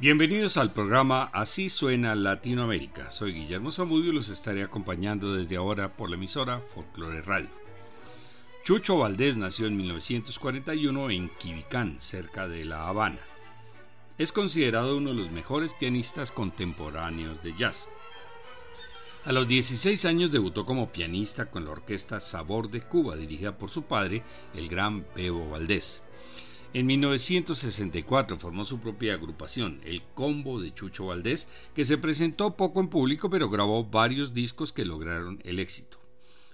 Bienvenidos al programa Así suena Latinoamérica. Soy Guillermo Zamudio y los estaré acompañando desde ahora por la emisora Folklore Radio. Chucho Valdés nació en 1941 en Quibicán, cerca de La Habana. Es considerado uno de los mejores pianistas contemporáneos de jazz. A los 16 años debutó como pianista con la orquesta Sabor de Cuba, dirigida por su padre, el gran Bebo Valdés. En 1964 formó su propia agrupación, el Combo de Chucho Valdés, que se presentó poco en público pero grabó varios discos que lograron el éxito.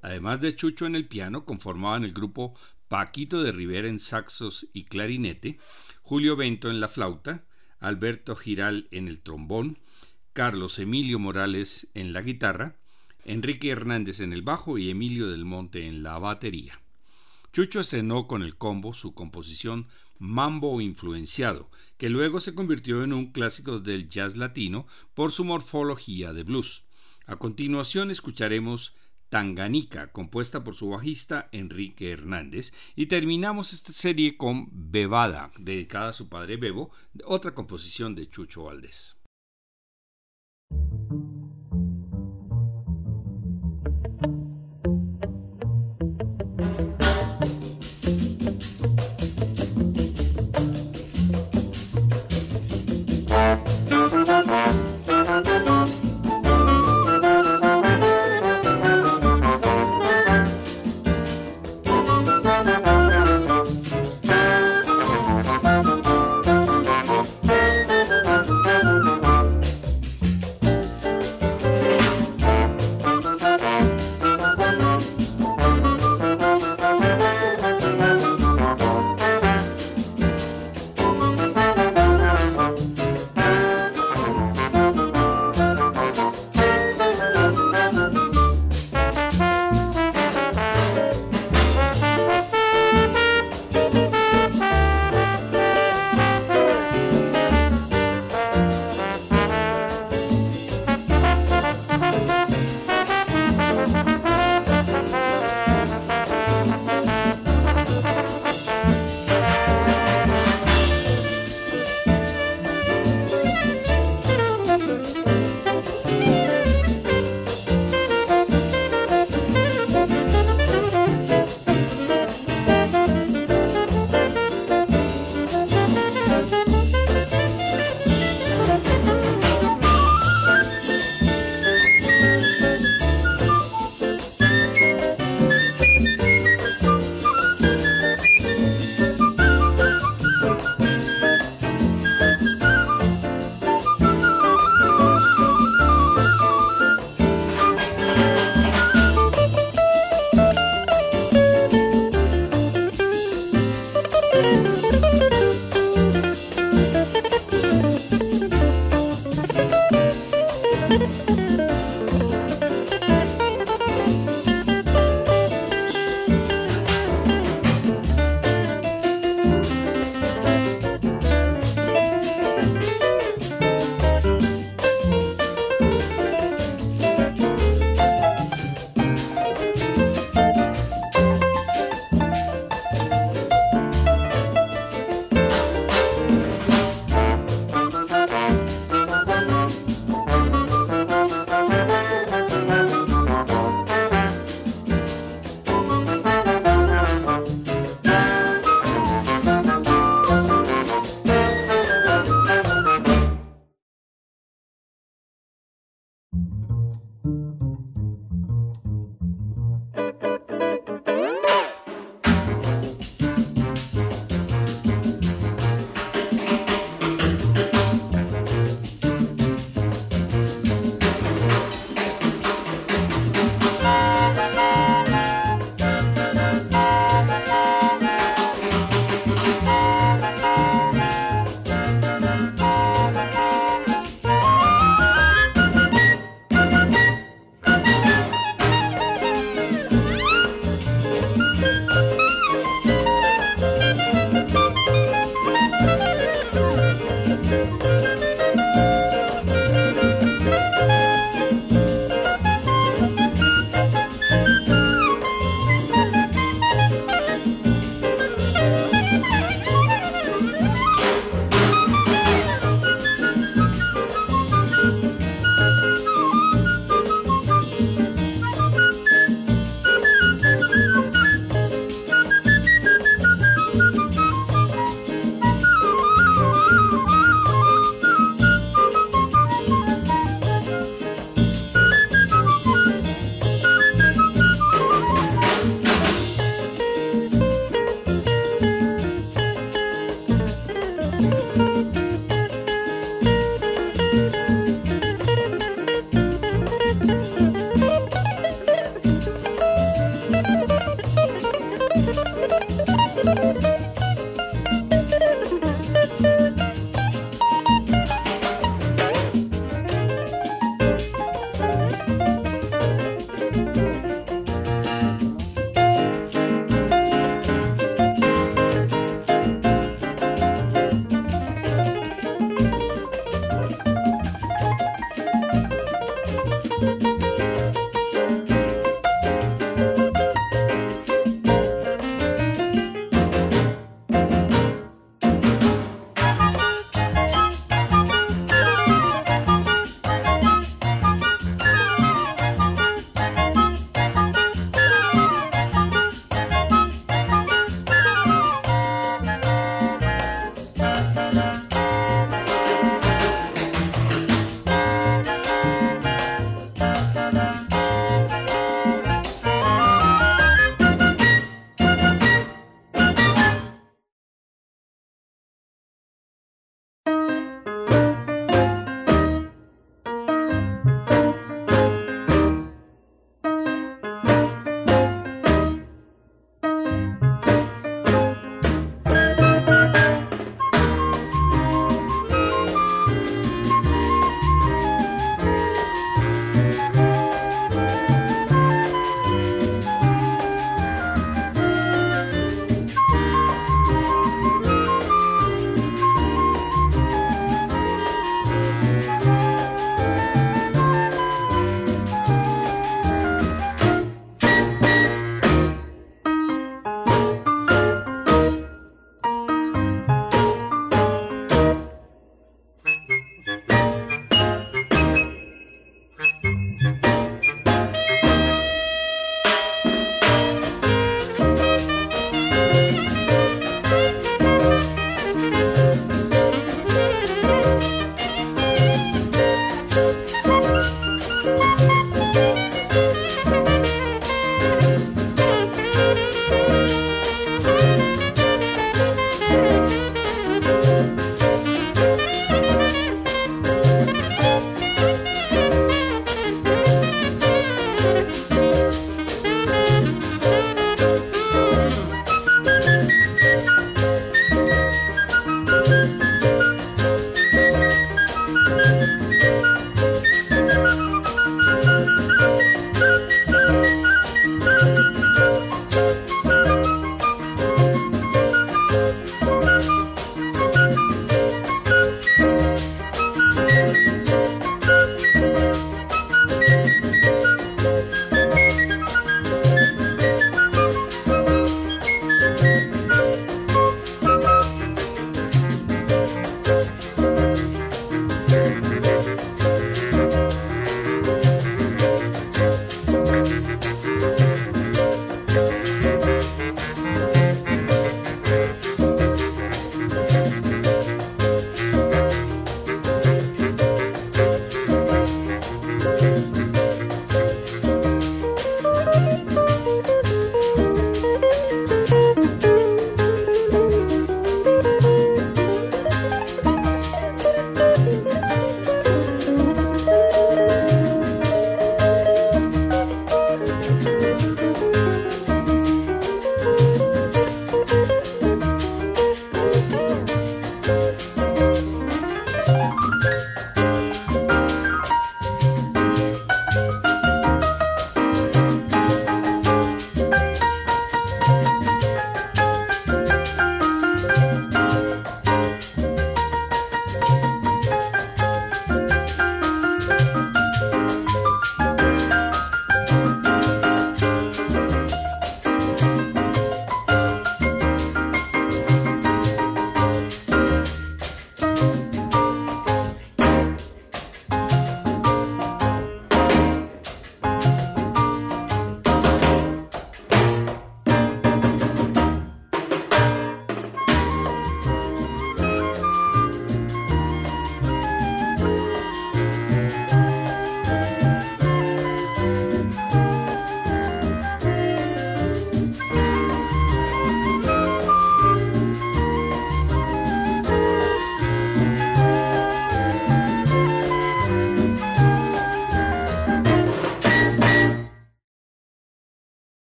Además de Chucho en el piano, conformaban el grupo Paquito de Rivera en saxos y clarinete, Julio Bento en la flauta, Alberto Giral en el trombón, Carlos Emilio Morales en la guitarra, Enrique Hernández en el bajo y Emilio del Monte en la batería. Chucho estrenó con el combo su composición Mambo Influenciado, que luego se convirtió en un clásico del jazz latino por su morfología de blues. A continuación escucharemos Tanganica, compuesta por su bajista Enrique Hernández, y terminamos esta serie con Bebada, dedicada a su padre Bebo, otra composición de Chucho Valdés.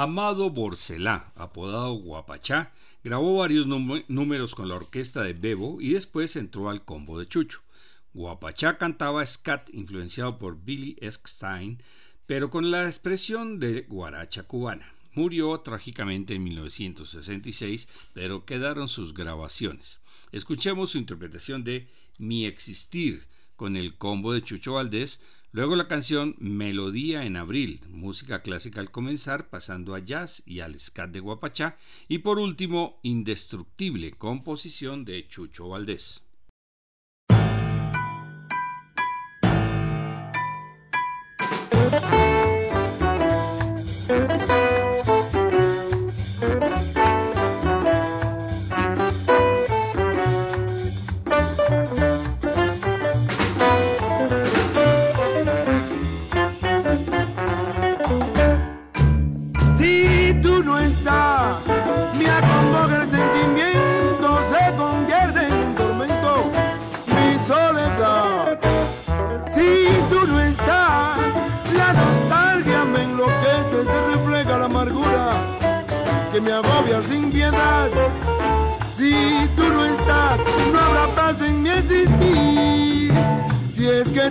Amado Borcelá, apodado Guapachá, grabó varios números con la orquesta de Bebo y después entró al combo de Chucho. Guapachá cantaba scat influenciado por Billy Eckstein, pero con la expresión de guaracha cubana. Murió trágicamente en 1966, pero quedaron sus grabaciones. Escuchemos su interpretación de Mi Existir con el combo de Chucho Valdés, Luego la canción Melodía en Abril, música clásica al comenzar, pasando a jazz y al scat de Guapachá. Y por último, Indestructible, composición de Chucho Valdés. Que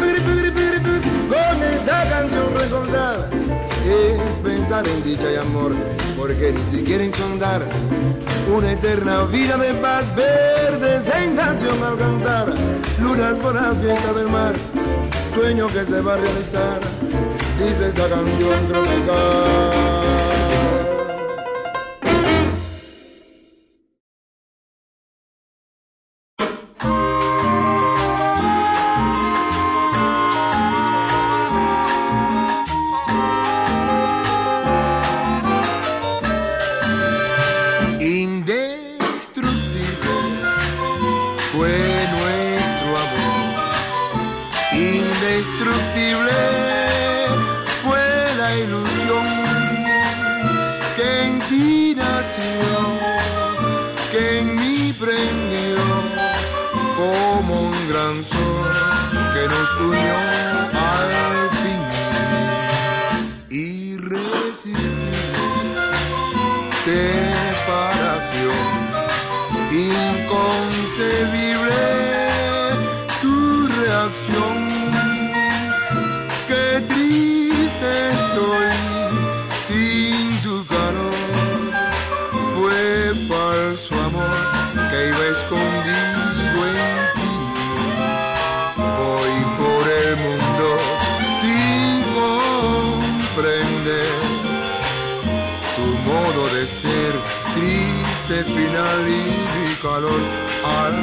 Bidi bidi bidi bidi Con esta canción recordar es pensar en dicha y amor, porque ni siquiera insondar una eterna vida de paz, verde sensación al cantar, lunar por la fiesta del mar, sueño que se va a realizar, dice esta canción tropical. En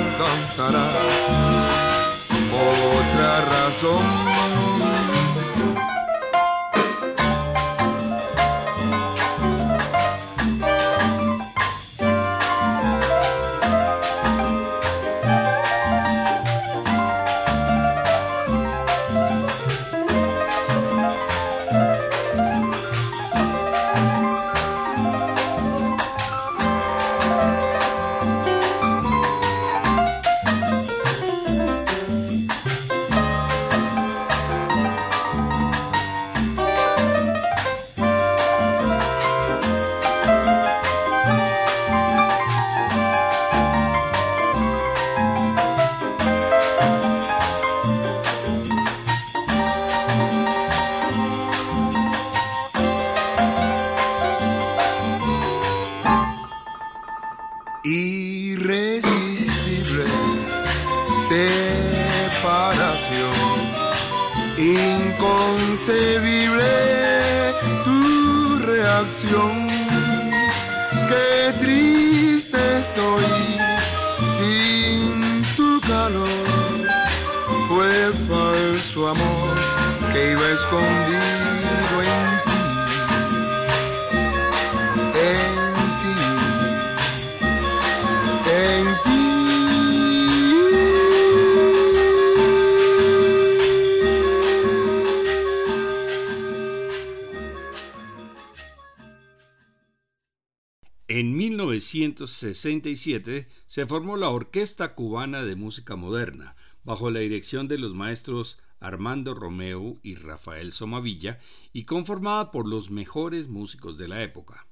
1967 se formó la Orquesta Cubana de Música Moderna, bajo la dirección de los maestros Armando Romeo y Rafael Somavilla, y conformada por los mejores músicos de la época.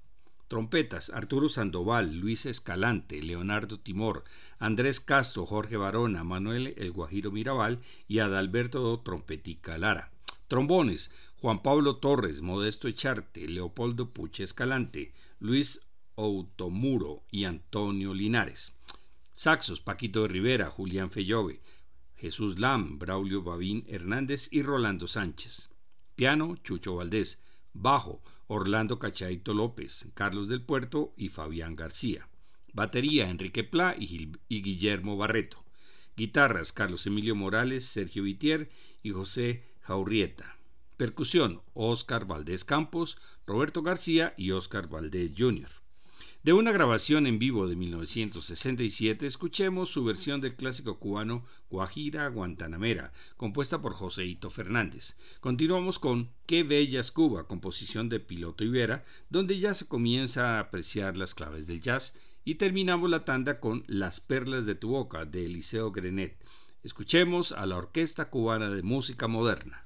Trompetas, Arturo Sandoval, Luis Escalante, Leonardo Timor, Andrés Castro, Jorge Barona, Manuel El Guajiro Mirabal y Adalberto Trompetica Lara. Trombones, Juan Pablo Torres, Modesto Echarte, Leopoldo Puche Escalante, Luis Automuro y Antonio Linares. Saxos, Paquito de Rivera, Julián Fellove, Jesús Lam, Braulio Babín Hernández y Rolando Sánchez. Piano, Chucho Valdés. Bajo, Orlando Cachaito López, Carlos del Puerto y Fabián García. Batería, Enrique Pla y, y Guillermo Barreto. Guitarras, Carlos Emilio Morales, Sergio Vitier y José Jaurrieta. Percusión, Óscar Valdés Campos, Roberto García y Óscar Valdés Jr. De una grabación en vivo de 1967, escuchemos su versión del clásico cubano Guajira Guantanamera, compuesta por Joseito Fernández. Continuamos con Qué bella es Cuba, composición de Piloto Ibera, donde ya se comienza a apreciar las claves del jazz, y terminamos la tanda con Las perlas de tu boca, de Eliseo Grenet. Escuchemos a la Orquesta Cubana de Música Moderna.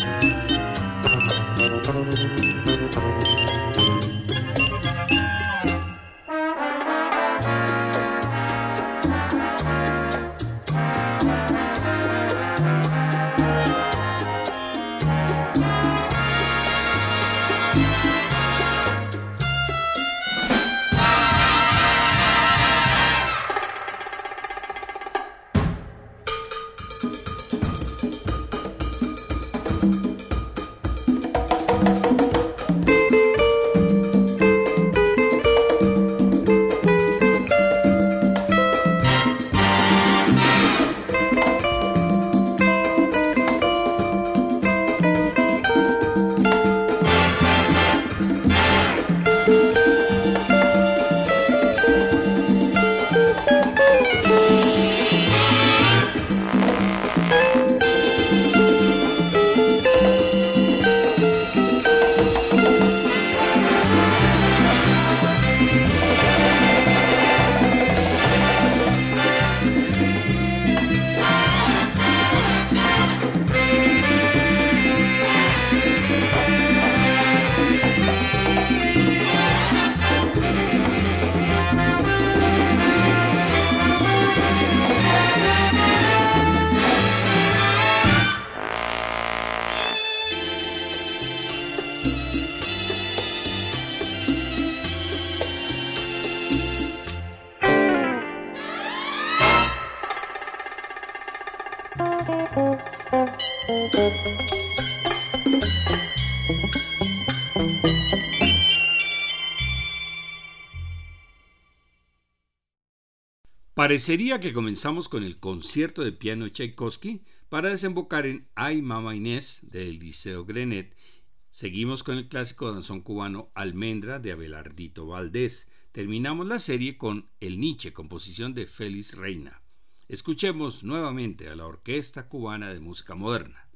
Thank you. Parecería que comenzamos con el concierto de piano Tchaikovsky para desembocar en Ay Mama Inés del Liceo Grenet. Seguimos con el clásico danzón cubano Almendra de Abelardito Valdés. Terminamos la serie con El Nietzsche, composición de Félix Reina. Escuchemos nuevamente a la Orquesta Cubana de Música Moderna.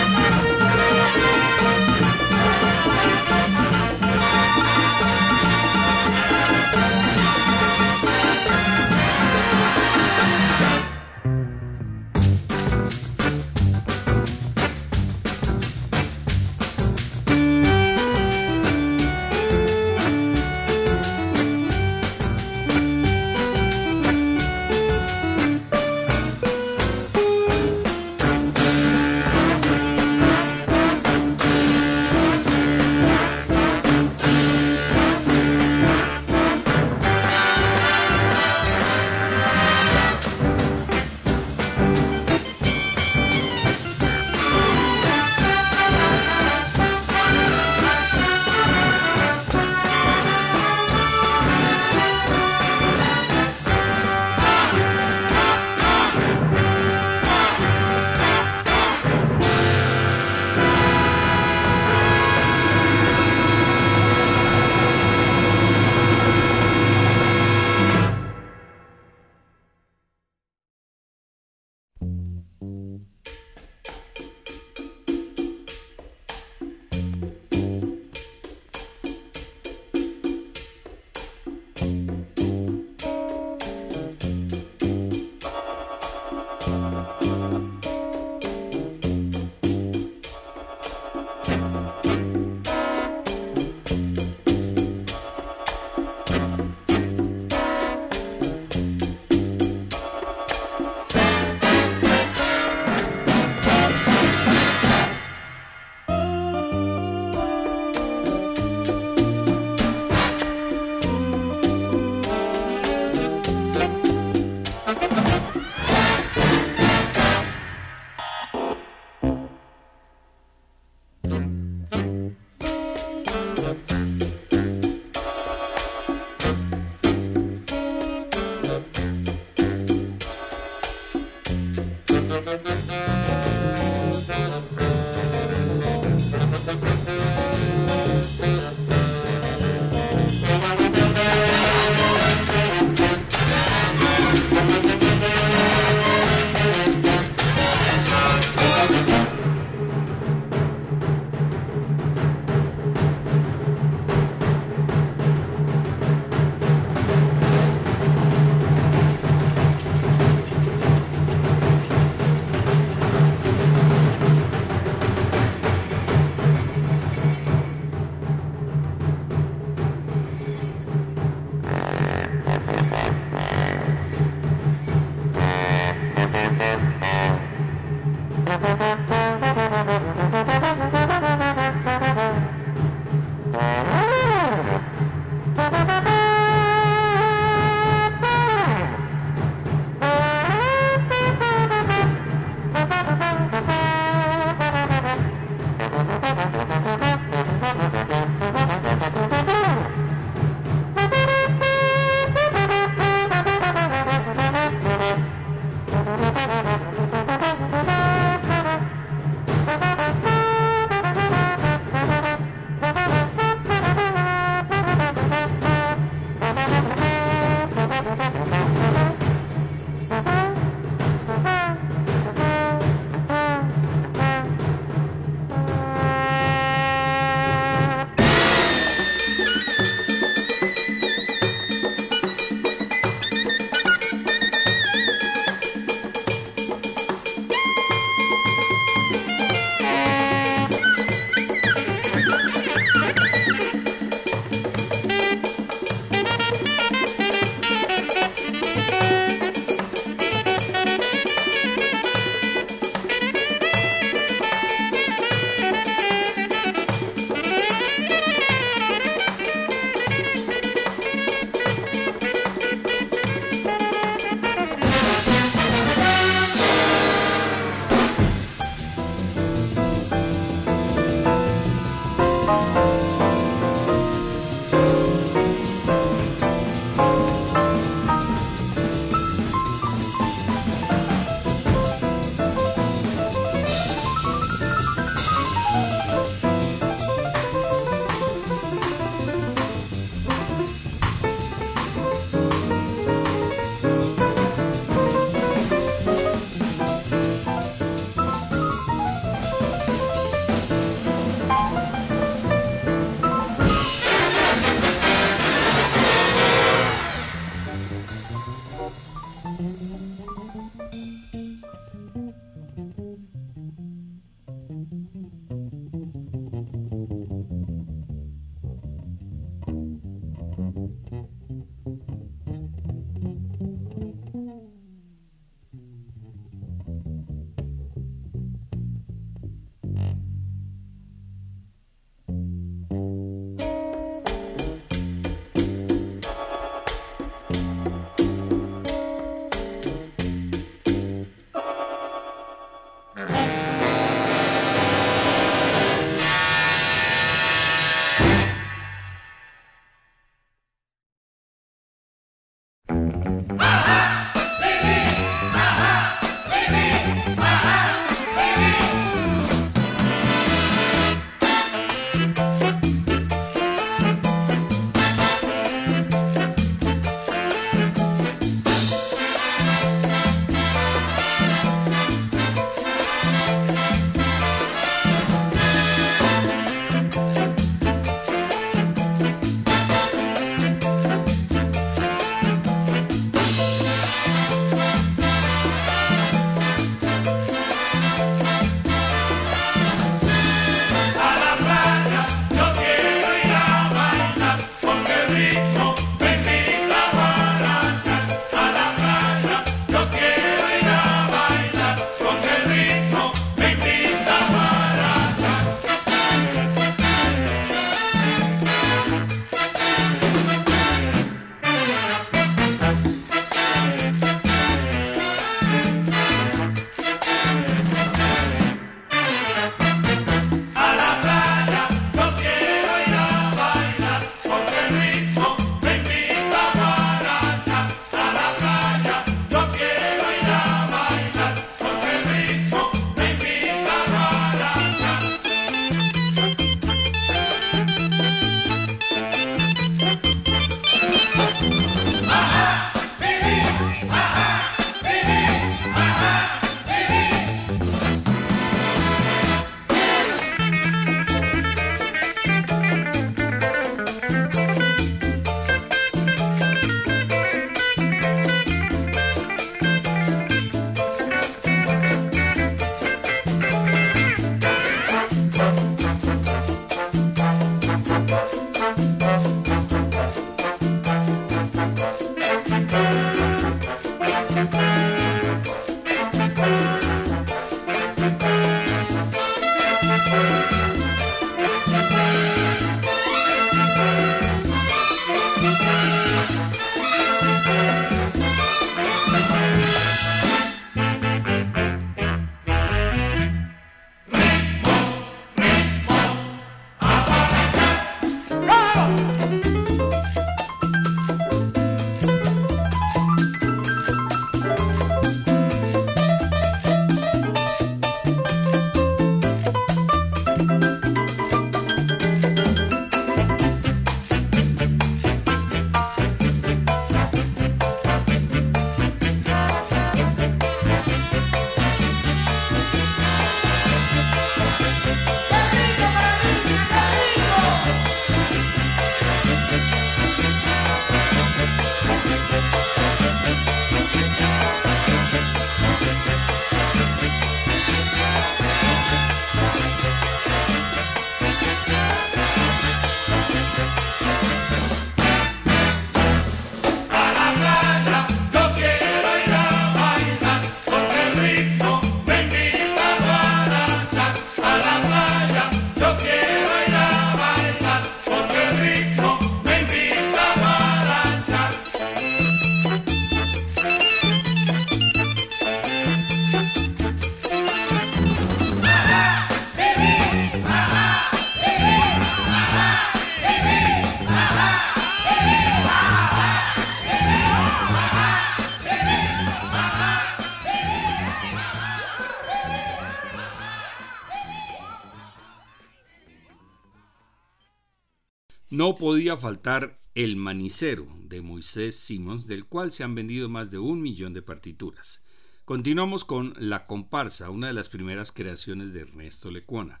No podía faltar El Manicero de Moisés Simons, del cual se han vendido más de un millón de partituras. Continuamos con La comparsa, una de las primeras creaciones de Ernesto Lecuona.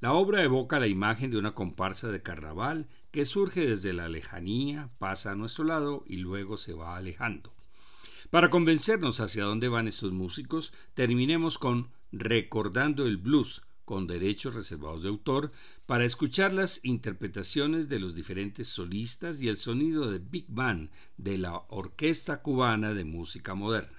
La obra evoca la imagen de una comparsa de carnaval que surge desde la lejanía, pasa a nuestro lado y luego se va alejando. Para convencernos hacia dónde van estos músicos, terminemos con Recordando el Blues, con derechos reservados de autor, para escuchar las interpretaciones de los diferentes solistas y el sonido de Big Band de la Orquesta Cubana de Música Moderna.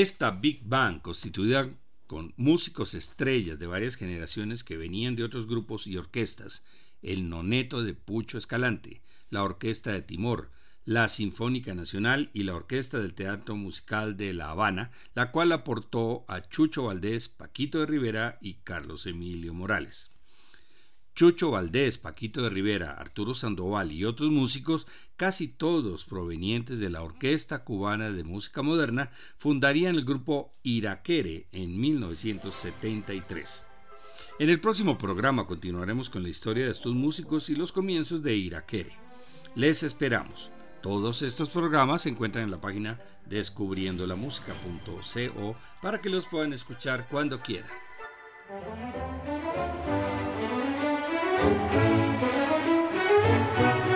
Esta Big Band, constituida con músicos estrellas de varias generaciones que venían de otros grupos y orquestas, el Noneto de Pucho Escalante, la Orquesta de Timor, la Sinfónica Nacional y la Orquesta del Teatro Musical de La Habana, la cual aportó a Chucho Valdés, Paquito de Rivera y Carlos Emilio Morales. Chucho Valdés, Paquito de Rivera, Arturo Sandoval y otros músicos, casi todos provenientes de la Orquesta Cubana de Música Moderna, fundarían el grupo Iraquere en 1973. En el próximo programa continuaremos con la historia de estos músicos y los comienzos de Iraquere. Les esperamos. Todos estos programas se encuentran en la página descubriendolamusica.co para que los puedan escuchar cuando quieran. Thank you.